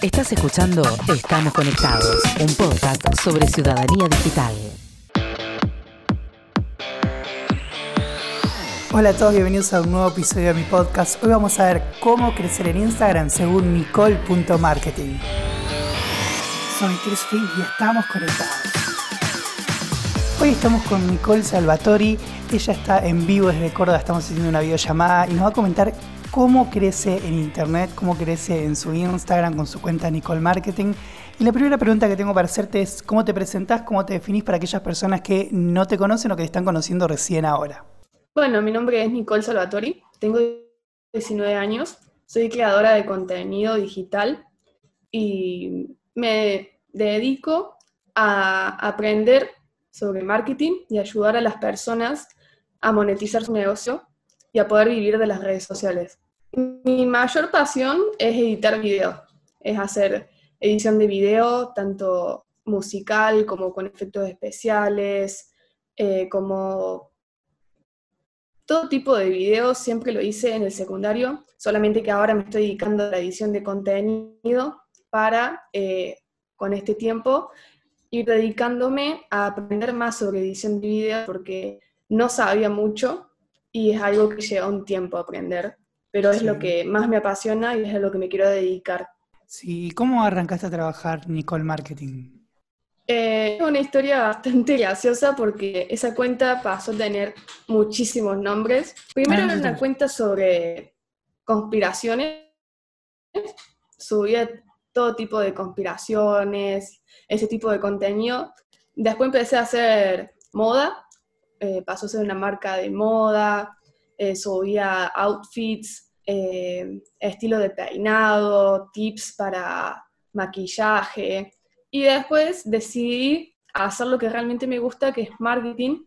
Estás escuchando Estamos Conectados, un podcast sobre ciudadanía digital. Hola a todos, bienvenidos a un nuevo episodio de mi podcast. Hoy vamos a ver cómo crecer en Instagram según Nicole.marketing. Soy Chris Fink y estamos conectados. Hoy estamos con Nicole Salvatori. Ella está en vivo desde Córdoba, estamos haciendo una videollamada y nos va a comentar cómo crece en Internet, cómo crece en su Instagram con su cuenta Nicole Marketing. Y la primera pregunta que tengo para hacerte es cómo te presentás, cómo te definís para aquellas personas que no te conocen o que te están conociendo recién ahora. Bueno, mi nombre es Nicole Salvatori, tengo 19 años, soy creadora de contenido digital y me dedico a aprender sobre marketing y ayudar a las personas a monetizar su negocio y a poder vivir de las redes sociales. Mi mayor pasión es editar video, es hacer edición de video, tanto musical como con efectos especiales, eh, como todo tipo de videos siempre lo hice en el secundario, solamente que ahora me estoy dedicando a la edición de contenido para, eh, con este tiempo, ir dedicándome a aprender más sobre edición de video porque no sabía mucho y es algo que lleva un tiempo aprender, pero es lo que más me apasiona y es a lo que me quiero dedicar. Sí, ¿cómo arrancaste a trabajar Nicole Marketing? Eh, es una historia bastante graciosa porque esa cuenta pasó a tener muchísimos nombres. Primero ah, era una cuenta sobre conspiraciones, subía todo tipo de conspiraciones, ese tipo de contenido. Después empecé a hacer moda, eh, pasó a ser una marca de moda, eh, subía outfits, estilo de peinado, tips para maquillaje, y después decidí hacer lo que realmente me gusta, que es marketing.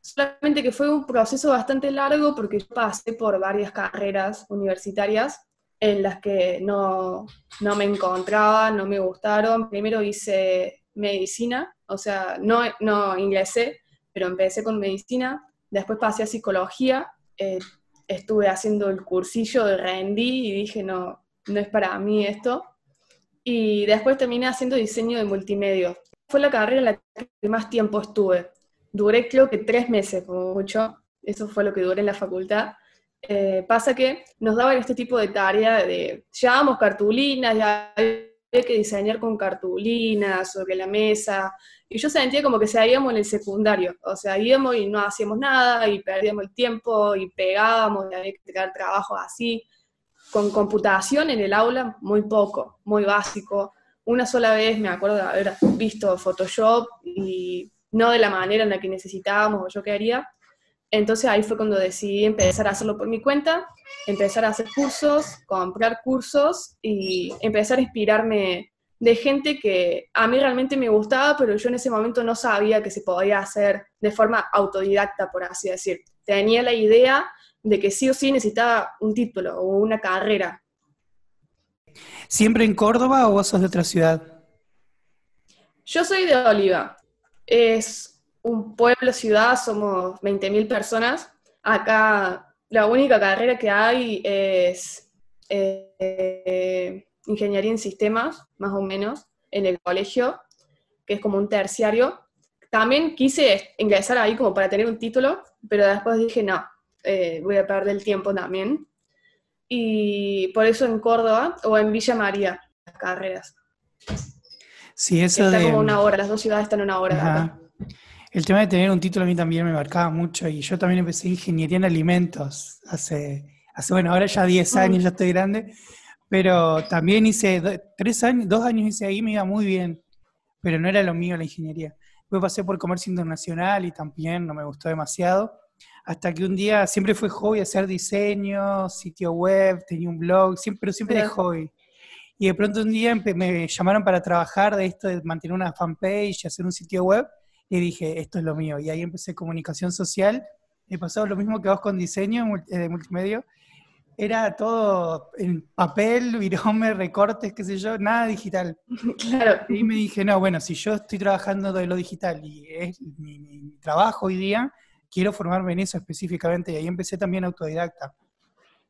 Solamente que fue un proceso bastante largo porque pasé por varias carreras universitarias en las que no, no me encontraba, no me gustaron. Primero hice medicina, o sea, no, no ingresé, pero empecé con medicina. Después pasé a psicología, eh, estuve haciendo el cursillo de rendí y dije, no, no es para mí esto y después terminé haciendo diseño de multimedia. Fue la carrera en la que más tiempo estuve. Duré creo que tres meses, como mucho. Eso fue lo que duré en la facultad. Eh, pasa que nos daban este tipo de tarea de, llevábamos cartulinas, ya había que diseñar con cartulinas sobre la mesa, y yo sentía como que seguíamos en el secundario, o sea, íbamos y no hacíamos nada, y perdíamos el tiempo, y pegábamos, y había que entregar trabajos así, con computación en el aula, muy poco, muy básico. Una sola vez me acuerdo de haber visto Photoshop y no de la manera en la que necesitábamos o yo quería. Entonces ahí fue cuando decidí empezar a hacerlo por mi cuenta, empezar a hacer cursos, comprar cursos y empezar a inspirarme de gente que a mí realmente me gustaba, pero yo en ese momento no sabía que se podía hacer de forma autodidacta, por así decir. Tenía la idea, de que sí o sí necesitaba un título o una carrera. ¿Siempre en Córdoba o vos sos de otra ciudad? Yo soy de Oliva. Es un pueblo, ciudad, somos 20.000 personas. Acá la única carrera que hay es eh, ingeniería en sistemas, más o menos, en el colegio, que es como un terciario. También quise ingresar ahí como para tener un título, pero después dije, no, eh, voy a perder el tiempo también. Y por eso en Córdoba o en Villa María, las carreras. Sí, eso Está como una hora, las dos ciudades están una hora acá. El tema de tener un título a mí también me marcaba mucho y yo también empecé ingeniería en alimentos hace, hace bueno, ahora ya 10 mm. años, ya estoy grande, pero también hice tres años, dos años hice ahí, me iba muy bien, pero no era lo mío la ingeniería. Después pasé por comercio internacional y también no me gustó demasiado hasta que un día siempre fue hobby hacer diseño, sitio web, tenía un blog, siempre, pero siempre de hobby. Y de pronto un día me llamaron para trabajar de esto de mantener una fanpage, hacer un sitio web, y dije, esto es lo mío. Y ahí empecé comunicación social. He pasado lo mismo que vos con diseño eh, de multimedia. Era todo en papel, virome, recortes, qué sé yo, nada digital. Claro. Y me dije, no, bueno, si yo estoy trabajando de lo digital y es mi trabajo hoy día, quiero formarme en eso específicamente y ahí empecé también autodidacta.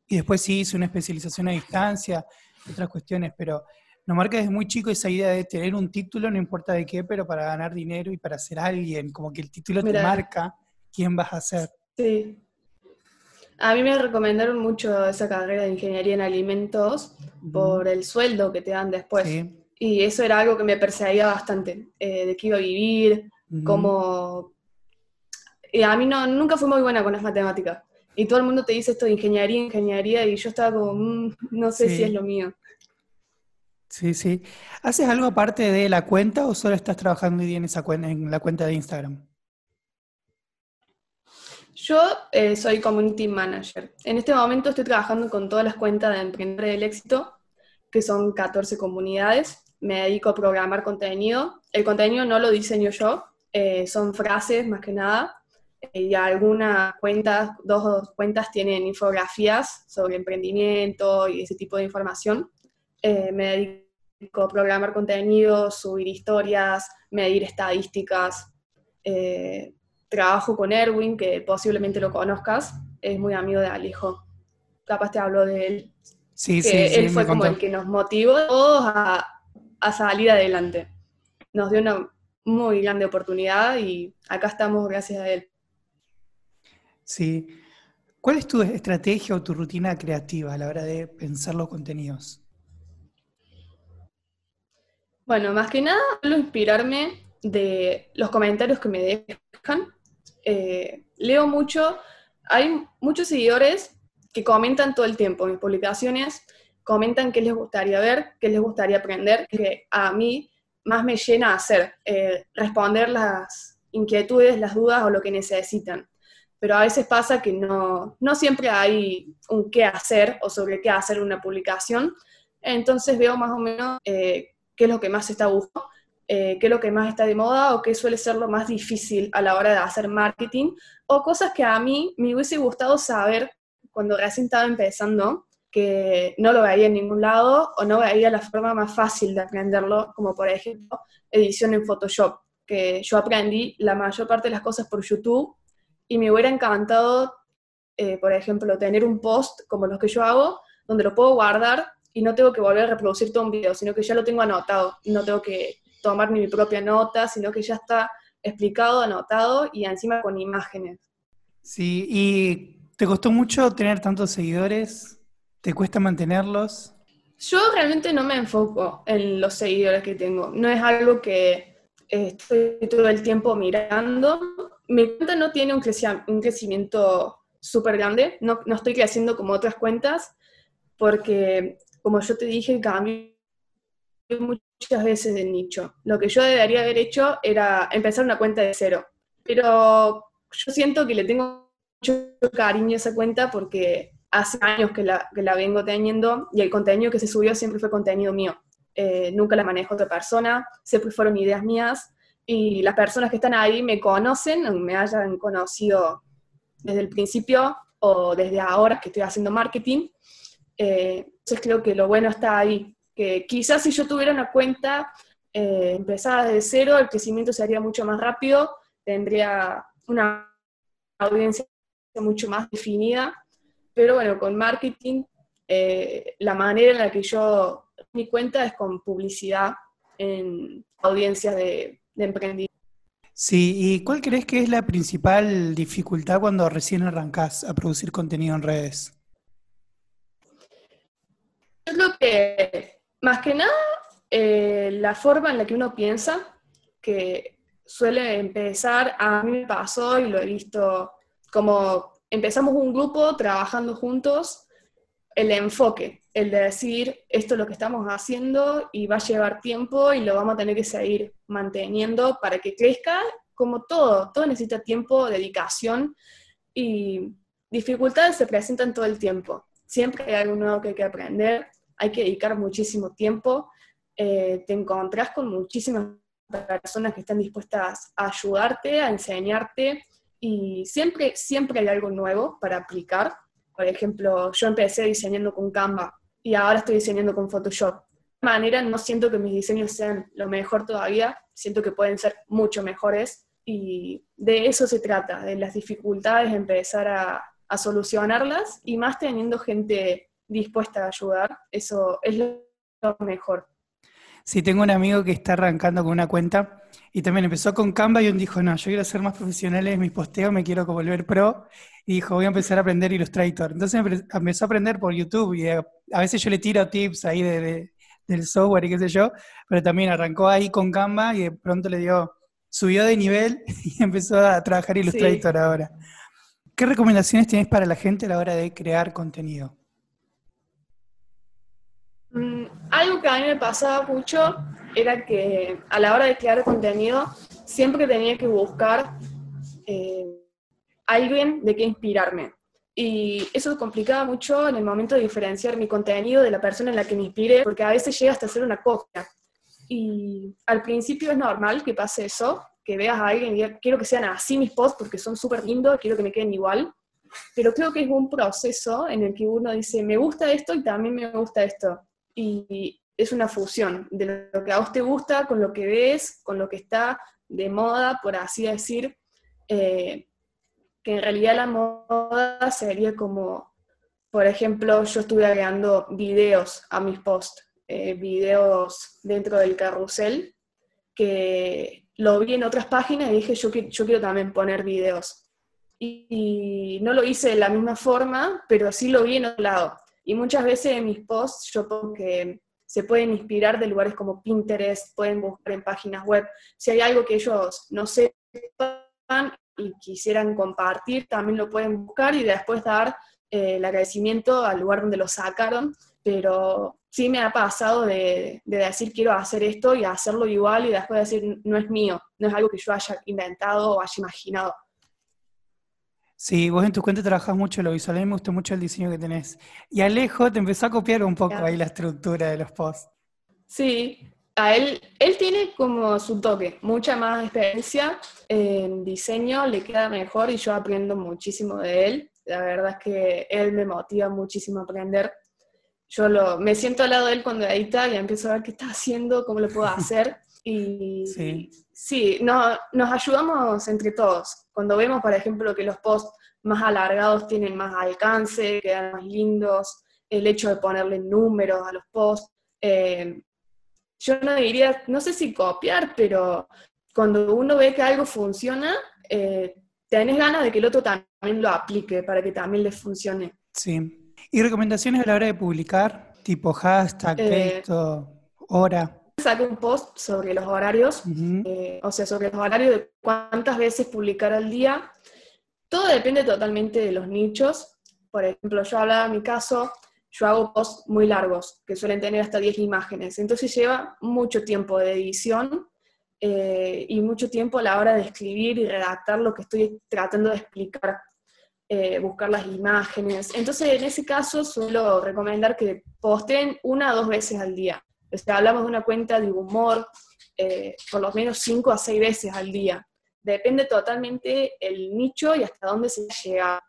Y después sí hice una especialización a distancia, otras cuestiones, pero nos marca desde muy chico esa idea de tener un título, no importa de qué, pero para ganar dinero y para ser alguien, como que el título te marca quién vas a ser. Sí. A mí me recomendaron mucho esa carrera de ingeniería en alimentos por el sueldo que te dan después. Sí. Y eso era algo que me perseguía bastante, eh, de qué iba a vivir, Ujú. cómo... Y a mí no, nunca fui muy buena con las matemáticas. Y todo el mundo te dice esto de ingeniería, ingeniería, y yo estaba como, "Mm, no sé Sí. si es lo mío. Sí, sí. ¿Haces algo aparte de la cuenta o solo estás trabajando hoy día en esa cuenta, en la cuenta de Instagram? Yo eh, soy community manager. En este momento estoy trabajando con todas las cuentas de Emprendedores del Éxito, que son 14 comunidades. Me dedico a programar contenido. El contenido no lo diseño yo, eh, son frases más que nada. Eh, y algunas cuentas, dos cuentas tienen infografías sobre emprendimiento y ese tipo de información. Me dedico a programar contenido, subir historias, medir estadísticas. Trabajo con Erwin, que posiblemente lo conozcas, es muy amigo de Alejo. Capaz te hablo de él. Sí, Que sí, él fue como contó. el que nos motivó a todos a, a salir adelante. Nos dio una muy grande oportunidad y acá estamos gracias a él. Sí. ¿Cuál es tu estrategia o tu rutina creativa a la hora de pensar los contenidos? Bueno, más que nada, inspirarme de los comentarios que me dejan. Eh, leo mucho, hay muchos seguidores que comentan todo el tiempo mis publicaciones, comentan qué les gustaría ver, qué les gustaría aprender, que a mí más me llena hacer, eh, responder las inquietudes, las dudas o lo que necesitan. Pero a veces pasa que no, no siempre hay un qué hacer o sobre qué hacer una publicación. Entonces veo más o menos eh, qué es lo que más está buscando, eh, qué es lo que más está de moda o qué suele ser lo más difícil a la hora de hacer marketing o cosas que a mí me hubiese gustado saber cuando recién estaba empezando, que no lo veía en ningún lado o no veía la forma más fácil de aprenderlo, como por ejemplo edición en Photoshop, que yo aprendí la mayor parte de las cosas por YouTube y me hubiera encantado, eh, por ejemplo, tener un post como los que yo hago, donde lo puedo guardar y no tengo que volver a reproducir todo un video, sino que ya lo tengo anotado, no tengo que tomar ni mi propia nota, sino que ya está explicado, anotado y encima con imágenes. Sí, ¿y te costó mucho tener tantos seguidores? ¿Te cuesta mantenerlos? Yo realmente no me enfoco en los seguidores que tengo, no es algo que eh, estoy todo el tiempo mirando. Mi cuenta no tiene un, creci- un crecimiento súper grande, no, no estoy creciendo como otras cuentas, porque como yo te dije, cambié muchas veces de nicho. Lo que yo debería haber hecho era empezar una cuenta de cero, pero yo siento que le tengo mucho cariño a esa cuenta porque hace años que la, que la vengo teniendo y el contenido que se subió siempre fue contenido mío. Eh, nunca la manejo otra persona, siempre fueron ideas mías y las personas que están ahí me conocen, me hayan conocido desde el principio o desde ahora que estoy haciendo marketing. Eh, entonces creo que lo bueno está ahí, que quizás si yo tuviera una cuenta eh, empezada desde cero, el crecimiento sería mucho más rápido, tendría una audiencia mucho más definida, pero bueno, con marketing, eh, la manera en la que yo mi cuenta es con publicidad en audiencias de, de emprendimiento. Sí, ¿y cuál crees que es la principal dificultad cuando recién arrancás a producir contenido en redes? Yo creo que, más que nada, eh, la forma en la que uno piensa, que suele empezar, a mí me pasó y lo he visto como empezamos un grupo trabajando juntos, el enfoque, el de decir esto es lo que estamos haciendo y va a llevar tiempo y lo vamos a tener que seguir manteniendo para que crezca, como todo, todo necesita tiempo, dedicación y dificultades se presentan todo el tiempo. Siempre hay algo nuevo que hay que aprender, hay que dedicar muchísimo tiempo, eh, te encontrás con muchísimas personas que están dispuestas a ayudarte, a enseñarte, y siempre, siempre hay algo nuevo para aplicar. Por ejemplo, yo empecé diseñando con Canva y ahora estoy diseñando con Photoshop. De manera, no siento que mis diseños sean lo mejor todavía, siento que pueden ser mucho mejores y de eso se trata, de las dificultades, empezar a, a solucionarlas y más teniendo gente dispuesta a ayudar, eso es lo mejor. Sí, tengo un amigo que está arrancando con una cuenta y también empezó con Canva y un dijo, no, yo quiero ser más profesional en mis posteos, me quiero volver pro. Y dijo, voy a empezar a aprender Illustrator. Entonces empezó a aprender por YouTube y a, veces yo le tiro tips ahí de, del software y qué sé yo, pero también arrancó ahí con Canva y de pronto le dio, subió de nivel y empezó a trabajar Illustrator ahora. ¿Qué recomendaciones tienes para la gente a la hora de crear contenido? Mm, algo que a mí me pasaba mucho era que a la hora de crear contenido siempre tenía que buscar eh, alguien de qué inspirarme. Y eso complicaba mucho en el momento de diferenciar mi contenido de la persona en la que me inspire, porque a veces llega hasta ser una copia. Y al principio es normal que pase eso, que veas a alguien y digas, quiero que sean así mis posts porque son súper lindos, quiero que me queden igual. Pero creo que es un proceso en el que uno dice, me gusta esto y también me gusta esto y es una fusión de lo que a vos te gusta con lo que ves, con lo que está de moda, por así decir, eh, que en realidad la moda sería como, por ejemplo, yo estuve agregando videos a mis posts, eh, videos dentro del carrusel, que lo vi en otras páginas y dije, yo, yo quiero también poner videos. Y, y, no lo hice de la misma forma, pero sí lo vi en otro lado. Y muchas veces en mis posts yo pongo que se pueden inspirar de lugares como Pinterest, pueden buscar en páginas web. Si hay algo que ellos no sepan y quisieran compartir, también lo pueden buscar y después dar eh, el agradecimiento al lugar donde lo sacaron. Pero sí me ha pasado de, de, decir quiero hacer esto y hacerlo igual y después decir no es mío, no es algo que yo haya inventado o haya imaginado. Sí, vos en tu cuenta trabajás mucho lo visual, a mí me gustó mucho el diseño que tenés. Y Alejo te empezó a copiar un poco ahí la estructura de los posts. Sí, a él, él tiene como su toque, mucha más experiencia en diseño, le queda mejor y yo aprendo muchísimo de él. La verdad es que él me motiva muchísimo a aprender. Yo lo, me siento al lado de él cuando edita y empiezo a ver qué está haciendo, cómo lo puedo hacer. Y sí, sí no, nos ayudamos entre todos. Cuando vemos, por ejemplo, que los posts más alargados tienen más alcance, quedan más lindos, el hecho de ponerle números a los posts. Eh, yo no diría, no sé si copiar, pero cuando uno ve que algo funciona, eh, tenés ganas de que el otro también lo aplique para que también le funcione. Sí. ¿Y recomendaciones a la hora de publicar? Tipo hashtag, eh, texto, hora saqué un post sobre los horarios, eh, o sea, sobre los horarios de cuántas veces publicar al día. Todo depende totalmente de los nichos. Por ejemplo, yo hablaba en mi caso, yo hago posts muy largos, que suelen tener hasta 10 imágenes. Entonces lleva mucho tiempo de edición eh, y mucho tiempo a la hora de escribir y redactar lo que estoy tratando de explicar, eh, buscar las imágenes. Entonces, en ese caso, suelo recomendar que posteen una o dos veces al día hablamos de una cuenta de humor eh, por lo menos 5 a 6 veces al día. Depende totalmente el nicho y hasta dónde se llega.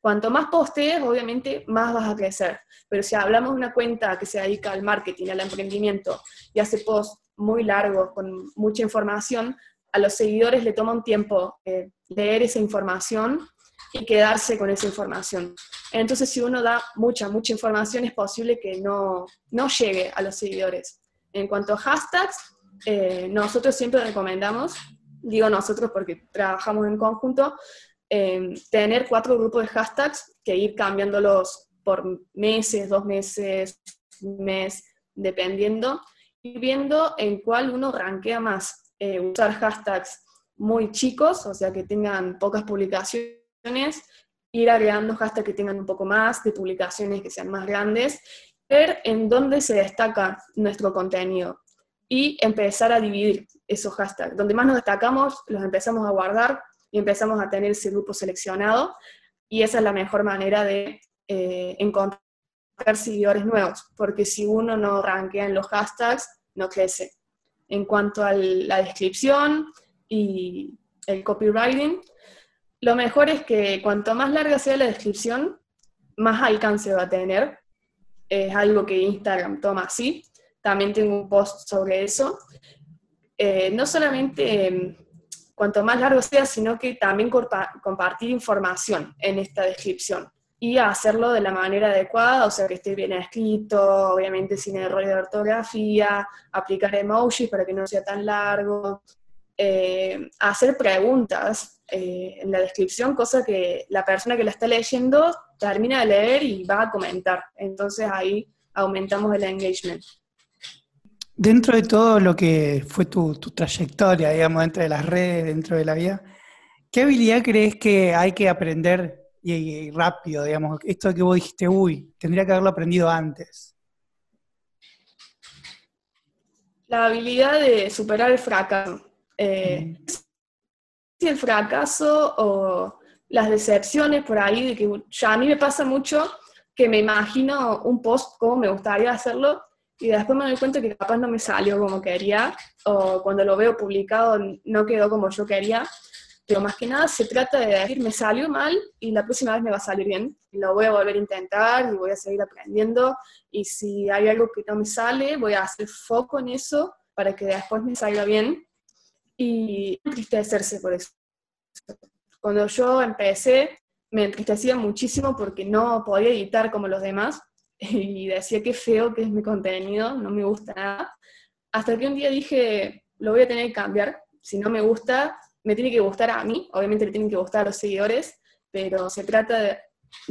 Cuanto más postees, obviamente, más vas a crecer. Pero si hablamos de una cuenta que se dedica al marketing, al emprendimiento y hace posts muy largos con mucha información, a los seguidores le toma un tiempo eh, leer esa información y quedarse con esa información. Entonces, si uno da mucha, mucha información, es posible que no, no llegue a los seguidores. En cuanto a hashtags, eh, nosotros siempre recomendamos, digo nosotros porque trabajamos en conjunto, eh, tener cuatro grupos de hashtags que ir cambiándolos por meses, dos meses, mes, dependiendo, y viendo en cuál uno rankea más. Eh, usar hashtags muy chicos, o sea, que tengan pocas publicaciones ir agregando hashtags que tengan un poco más, de publicaciones que sean más grandes, ver en dónde se destaca nuestro contenido y empezar a dividir esos hashtags. Donde más nos destacamos, los empezamos a guardar y empezamos a tener ese grupo seleccionado y esa es la mejor manera de eh, encontrar seguidores nuevos, porque si uno no rankea en los hashtags, no crece. En cuanto a la descripción y el copywriting, lo mejor es que cuanto más larga sea la descripción, más alcance va a tener. Es algo que Instagram toma así. También tengo un post sobre eso. Eh, no solamente em, cuanto más largo sea, sino que también compartir información en esta descripción. y hacerlo de la manera adecuada, o sea, que esté bien escrito, obviamente sin errores de ortografía, aplicar emojis para que no sea tan largo, eh, hacer preguntas eh, en la descripción, cosa que la persona que la está leyendo termina de leer y va a comentar. Entonces ahí aumentamos el engagement. Dentro de todo lo que fue tu, trayectoria, digamos, dentro de las redes, dentro de la vida, ¿qué habilidad crees que hay que aprender y, rápido, digamos? Esto que vos dijiste, uy, tendría que haberlo aprendido antes. La habilidad de superar el fracaso. Eh, si el fracaso o las decepciones por ahí, de que ya a mí me pasa mucho que me imagino un post como me gustaría hacerlo y después me doy cuenta que capaz no me salió como quería, o cuando lo veo publicado no quedó como yo quería, pero más que nada se trata de decir, me salió mal y la próxima vez me va a salir bien, lo voy a volver a intentar y voy a seguir aprendiendo, y si hay algo que no me sale, voy a hacer foco en eso para que después me salga bien, y entristecerse por eso. Cuando yo empecé, me entristecía muchísimo porque no podía editar como los demás, y decía que feo que es mi contenido, no me gusta nada. Hasta que un día dije, lo voy a tener que cambiar, si no me gusta, me tiene que gustar a mí, obviamente le tienen que gustar a los seguidores, pero se trata de,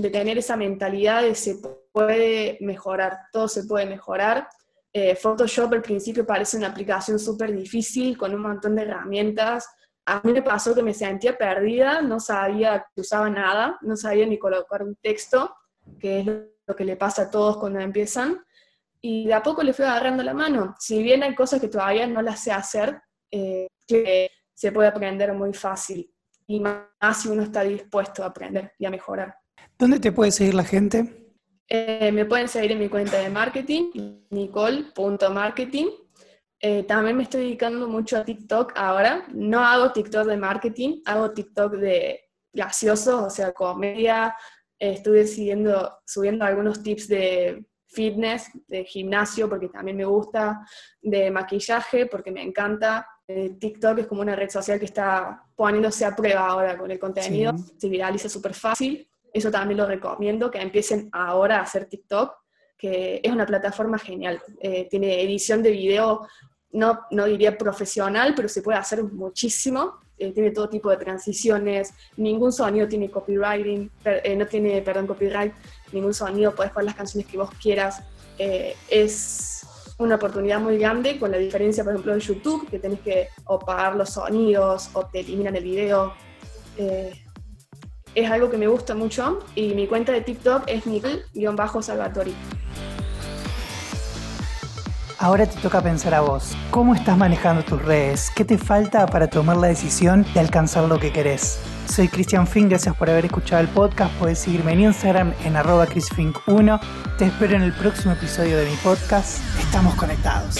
tener esa mentalidad de se puede mejorar, todo se puede mejorar. Eh, Photoshop al principio parece una aplicación súper difícil, con un montón de herramientas. A mí me pasó que me sentía perdida, no sabía que usaba nada, no sabía ni colocar un texto, que es lo que le pasa a todos cuando empiezan, y de a poco le fui agarrando la mano. Si bien hay cosas que todavía no las sé hacer, eh, se puede aprender muy fácil, y más si uno está dispuesto a aprender y a mejorar. ¿Dónde te puede seguir la gente? Eh, me pueden seguir en mi cuenta de marketing, nicole.marketing. Eh, también me estoy dedicando mucho a TikTok ahora. No hago TikTok de marketing, hago TikTok de gracioso, o sea, comedia, estuve siguiendo, subiendo algunos tips de fitness, de gimnasio, porque también me gusta, de maquillaje, porque me encanta. Eh, TikTok es como una red social que está poniéndose a prueba ahora con el contenido, se viraliza súper fácil. Eso también lo recomiendo, que empiecen ahora a hacer TikTok, que es una plataforma genial. Eh, tiene edición de video, no, no diría profesional, pero se puede hacer muchísimo. Eh, tiene todo tipo de transiciones, ningún sonido tiene copywriting, eh, no tiene, perdón, copyright, ningún sonido, puedes poner las canciones que vos quieras. Eh, es una oportunidad muy grande con la diferencia, por ejemplo, de YouTube, que tenés que o pagar los sonidos o te eliminan el video. Es algo que me gusta mucho y mi cuenta de TikTok es Nicole-Salvatori. Ahora te toca pensar a vos. ¿Cómo estás manejando tus redes? ¿Qué te falta para tomar la decisión de alcanzar lo que querés? Soy Cristian Fink, gracias por haber escuchado el podcast. Puedes seguirme en Instagram en arroba chrisfink1. Te espero en el próximo episodio de mi podcast. Estamos conectados.